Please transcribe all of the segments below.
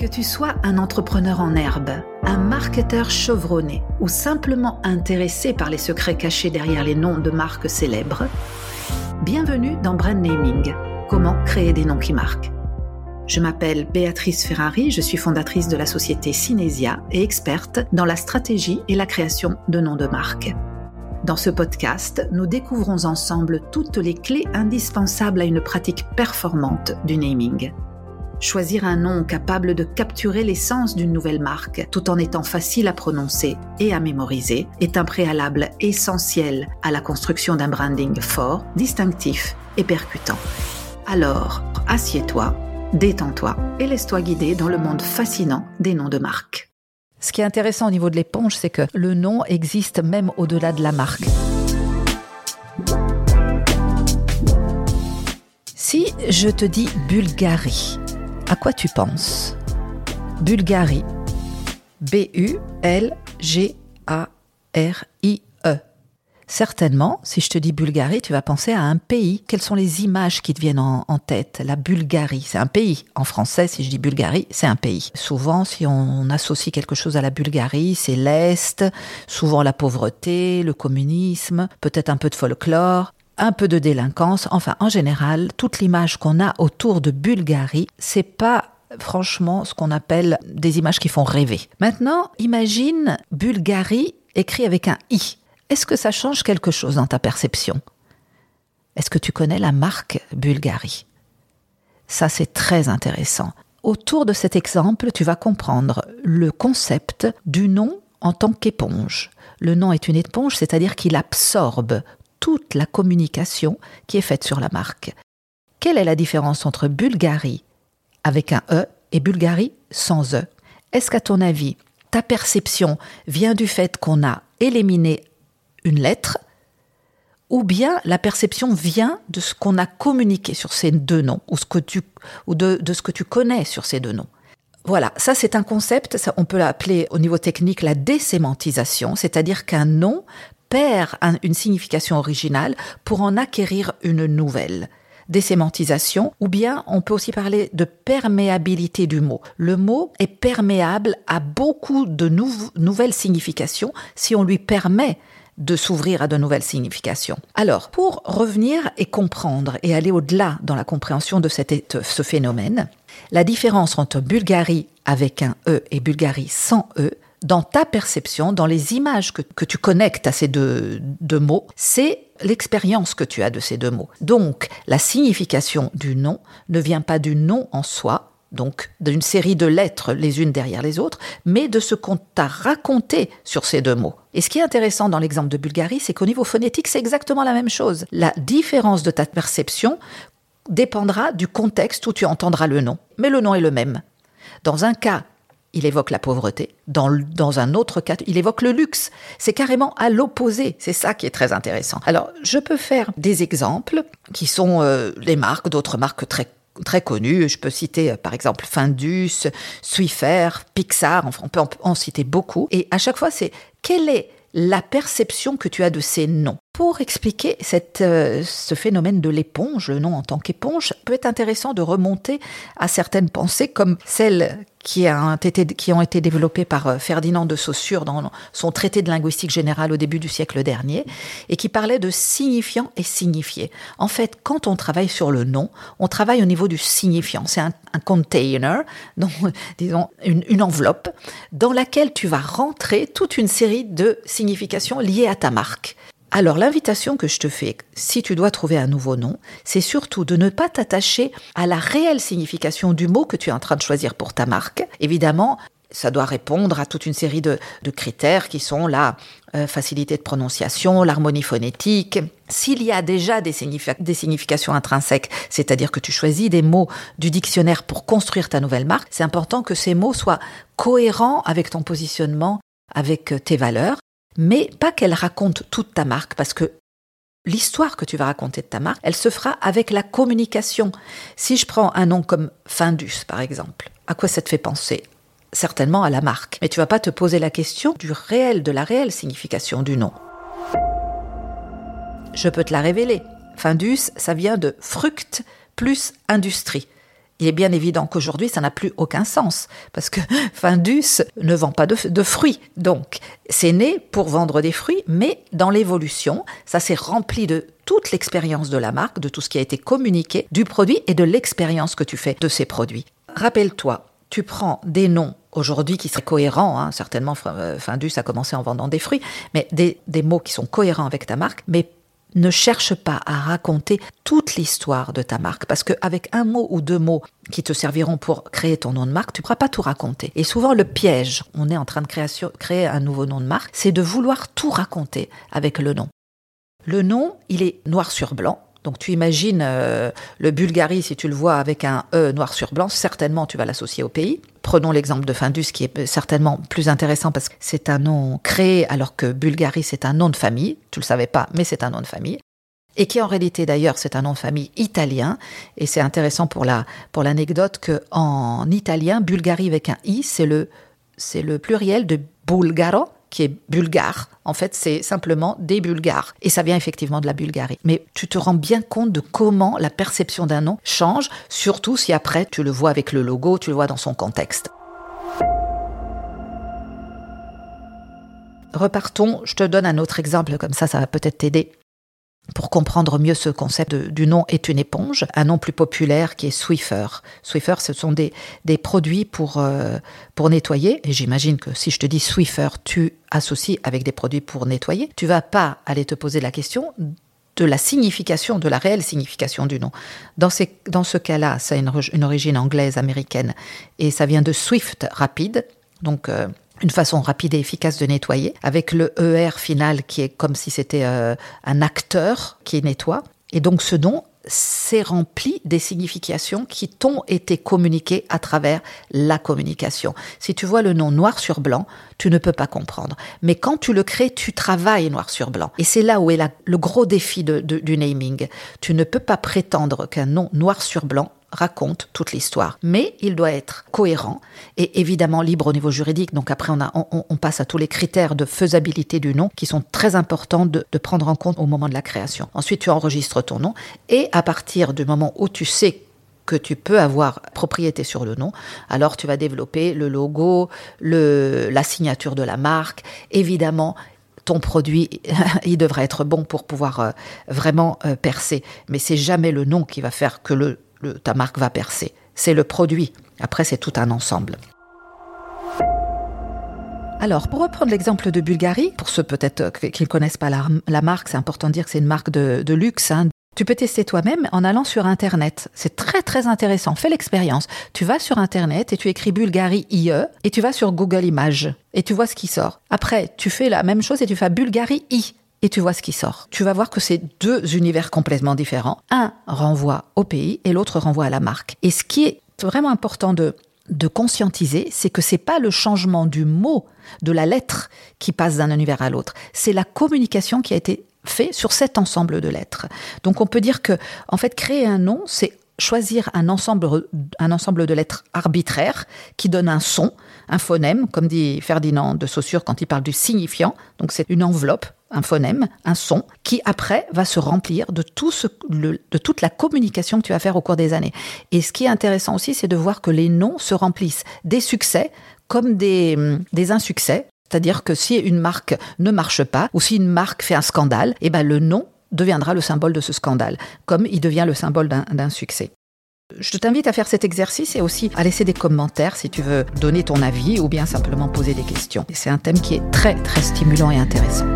Que tu sois un entrepreneur en herbe, un marketeur chevronné ou simplement intéressé par les secrets cachés derrière les noms de marques célèbres, bienvenue dans Brand Naming, comment créer des noms qui marquent. Je m'appelle Béatrice Ferrari, je suis fondatrice de la société Cinesia et experte dans la stratégie et la création de noms de marques. Dans ce podcast, nous découvrons ensemble toutes les clés indispensables à une pratique performante du naming. Choisir un nom capable de capturer l'essence d'une nouvelle marque tout en étant facile à prononcer et à mémoriser est un préalable essentiel à la construction d'un branding fort, distinctif et percutant. Alors, assieds-toi, détends-toi et laisse-toi guider dans le monde fascinant des noms de marques. Ce qui est intéressant au niveau de l'éponge, c'est que le nom existe même au-delà de la marque. Si je te dis Bulgarie, à quoi tu penses? Bulgarie. B-U-L-G-A-R-I-E. Certainement, si je te dis Bulgarie, tu vas penser à un pays. Quelles sont les images qui te viennent en, tête? La Bulgarie, c'est un pays. En français, si je dis Bulgarie, c'est un pays. Souvent, si on associe quelque chose à la Bulgarie, c'est l'Est, souvent la pauvreté, le communisme, peut-être un peu de folklore un peu de délinquance. Enfin, en général, toute l'image qu'on a autour de Bulgarie, c'est pas franchement ce qu'on appelle des images qui font rêver. Maintenant, imagine Bulgarie écrit avec un i. Est-ce que ça change quelque chose dans ta perception? Est-ce que tu connais la marque Bulgarie? Ça, c'est très intéressant. Autour de cet exemple, tu vas comprendre le concept du nom en tant qu'éponge. Le nom est une éponge, c'est-à-dire qu'il absorbe toute la communication qui est faite sur la marque. Quelle est la différence entre Bulgarie avec un E et Bulgarie sans E? Est-ce qu'à ton avis, ta perception vient du fait qu'on a éliminé une lettre ou bien la perception vient de ce qu'on a communiqué sur ces deux noms ou, de ce que tu connais sur ces deux noms? Voilà, ça c'est un concept, ça, on peut l'appeler au niveau technique la désémantisation, c'est-à-dire qu'un nom perd une signification originale pour en acquérir une nouvelle désémantisation, ou bien on peut aussi parler de perméabilité du mot. Le mot est perméable à beaucoup de nouvelles significations si on lui permet de s'ouvrir à de nouvelles significations. Alors, pour revenir et comprendre et aller au-delà dans la compréhension de ce phénomène, la différence entre Bulgarie avec un E et Bulgarie sans E, dans ta perception, dans les images que, tu connectes à ces deux, mots, c'est l'expérience que tu as de ces deux mots. Donc, la signification du nom ne vient pas du nom en soi, donc d'une série de lettres les unes derrière les autres, mais de ce qu'on t'a raconté sur ces deux mots. Et ce qui est intéressant dans l'exemple de Bulgarie, c'est qu'au niveau phonétique, c'est exactement la même chose. La différence de ta perception dépendra du contexte où tu entendras le nom, mais le nom est le même. Dans un cas, il évoque la pauvreté. Dans, dans un autre cas, il évoque le luxe. C'est carrément à l'opposé. C'est ça qui est très intéressant. Alors, je peux faire des exemples qui sont euh, les marques, d'autres marques très très connues. Je peux citer euh, par exemple Findus, Swiffer, Pixar, enfin on peut en citer beaucoup. Et à chaque fois, c'est quelle est la perception que tu as de ces noms? Pour expliquer euh, ce phénomène de l'éponge, le nom en tant qu'éponge, peut être intéressant de remonter à certaines pensées comme celles qui, ont été, développées par euh, Ferdinand de Saussure dans son traité de linguistique générale au début du siècle dernier, et qui parlait de signifiant et signifié. En fait, quand on travaille sur le nom, on travaille au niveau du signifiant. C'est un, container, donc, disons une enveloppe, dans laquelle tu vas rentrer toute une série de significations liées à ta marque. Alors l'invitation que je te fais, si tu dois trouver un nouveau nom, c'est surtout de ne pas t'attacher à la réelle signification du mot que tu es en train de choisir pour ta marque. Évidemment, ça doit répondre à toute une série de, critères qui sont la euh, facilité de prononciation, l'harmonie phonétique. S'il y a déjà des, des significations intrinsèques, c'est-à-dire que tu choisis des mots du dictionnaire pour construire ta nouvelle marque, c'est important que ces mots soient cohérents avec ton positionnement, avec euh, tes valeurs mais pas qu'elle raconte toute ta marque, parce que l'histoire que tu vas raconter de ta marque, elle se fera avec la communication. Si je prends un nom comme Findus, par exemple, à quoi ça te fait penser? Certainement à la marque. Mais tu vas pas te poser la question du réel, de la réelle signification du nom. Je peux te la révéler. Findus, ça vient de fruct plus industrie. Il est bien évident qu'aujourd'hui, ça n'a plus aucun sens, parce que Findus ne vend pas de, fruits. Donc, c'est né pour vendre des fruits, mais dans l'évolution, ça s'est rempli de toute l'expérience de la marque, de tout ce qui a été communiqué, du produit et de l'expérience que tu fais de ces produits. Rappelle-toi, tu prends des noms aujourd'hui qui seraient cohérents, hein, certainement euh, Findus a commencé en vendant des fruits, mais des, des mots qui sont cohérents avec ta marque, mais ne cherche pas à raconter toute l'histoire de ta marque, parce qu'avec un mot ou deux mots qui te serviront pour créer ton nom de marque, tu ne pourras pas tout raconter. Et souvent, le piège, on est en train de créer un nouveau nom de marque, c'est de vouloir tout raconter avec le nom. Le nom, il est noir sur blanc, donc tu imagines euh, le Bulgarie, si tu le vois avec un E noir sur blanc, certainement tu vas l'associer au pays. Prenons l'exemple de Findus qui est certainement plus intéressant parce que c'est un nom créé alors que Bulgarie c'est un nom de famille. Tu le savais pas, mais c'est un nom de famille. Et qui en réalité d'ailleurs c'est un nom de famille italien. Et c'est intéressant pour la pour l'anecdote que en italien Bulgarie avec un i c'est le c'est le pluriel de Bulgaro qui est bulgare. En fait, c'est simplement des Bulgares. Et ça vient effectivement de la Bulgarie. Mais tu te rends bien compte de comment la perception d'un nom change, surtout si après tu le vois avec le logo, tu le vois dans son contexte. Repartons, je te donne un autre exemple, comme ça, ça va peut-être t'aider pour comprendre mieux ce concept du nom est une éponge, un nom plus populaire qui est Swiffer. Swiffer, ce sont des, produits pour, euh, pour nettoyer. Et j'imagine que si je te dis Swiffer, tu associes avec des produits pour nettoyer. Tu vas pas aller te poser la question de la signification, de la réelle signification du nom. Dans, dans ce cas-là, ça a une, une, origine anglaise, américaine, et ça vient de Swift, rapide. Donc, euh, une façon rapide et efficace de nettoyer, avec le ER final qui est comme si c'était euh, un acteur qui nettoie. Et donc ce nom s'est rempli des significations qui t'ont été communiquées à travers la communication. Si tu vois le nom noir sur blanc, tu ne peux pas comprendre. Mais quand tu le crées, tu travailles noir sur blanc. Et c'est là où est le gros défi du naming. Tu ne peux pas prétendre qu'un nom noir sur blanc raconte toute l'histoire. Mais il doit être cohérent et évidemment libre au niveau juridique. Donc après, on, a, on, passe à tous les critères de faisabilité du nom qui sont très importants de, prendre en compte au moment de la création. Ensuite, tu enregistres ton nom et à partir du moment où tu sais que tu peux avoir propriété sur le nom, alors tu vas développer le logo, le, la signature de la marque. Évidemment, ton produit, il devrait être bon pour pouvoir euh, vraiment euh, percer. Mais c'est jamais le nom qui va faire que le ta marque va percer. C'est le produit. Après, c'est tout un ensemble. Alors, pour reprendre l'exemple de Bulgarie, pour ceux peut-être qui ne connaissent pas la, marque, c'est important de dire que c'est une marque de, luxe. Hein. Tu peux tester toi-même en allant sur Internet. C'est très très intéressant. Fais l'expérience. Tu vas sur Internet et tu écris Bulgarie IE et tu vas sur Google Images et tu vois ce qui sort. Après, tu fais la même chose et tu fais Bulgarie I et tu vois ce qui sort. Tu vas voir que c'est deux univers complètement différents. Un renvoie au pays et l'autre renvoie à la marque. Et ce qui est vraiment important de, conscientiser, c'est que c'est pas le changement du mot, de la lettre qui passe d'un univers à l'autre. C'est la communication qui a été fait sur cet ensemble de lettres. Donc on peut dire que, en fait, créer un nom, c'est choisir un ensemble, un ensemble de lettres arbitraires qui donne un son, un phonème, comme dit Ferdinand de Saussure quand il parle du signifiant. Donc c'est une enveloppe, un phonème, un son, qui après va se remplir de, tout ce, de toute la communication que tu vas faire au cours des années. Et ce qui est intéressant aussi, c'est de voir que les noms se remplissent des succès comme des, des insuccès. C'est-à-dire que si une marque ne marche pas, ou si une marque fait un scandale, eh ben le nom deviendra le symbole de ce scandale, comme il devient le symbole d'un succès. Je t'invite à faire cet exercice et aussi à laisser des commentaires si tu veux donner ton avis ou bien simplement poser des questions. C'est un thème qui est très très stimulant et intéressant.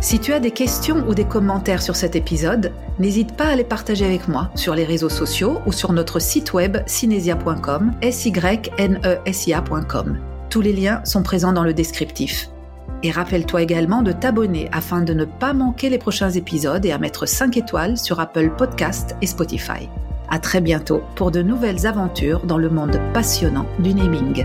Si tu as des questions ou des commentaires sur cet épisode, n'hésite pas à les partager avec moi sur les réseaux sociaux ou sur notre site web cinesia.com, s e. Tous les liens sont présents dans le descriptif. Et rappelle-toi également de t'abonner afin de ne pas manquer les prochains épisodes et à mettre 5 étoiles sur Apple Podcast et Spotify. À très bientôt pour de nouvelles aventures dans le monde passionnant du naming.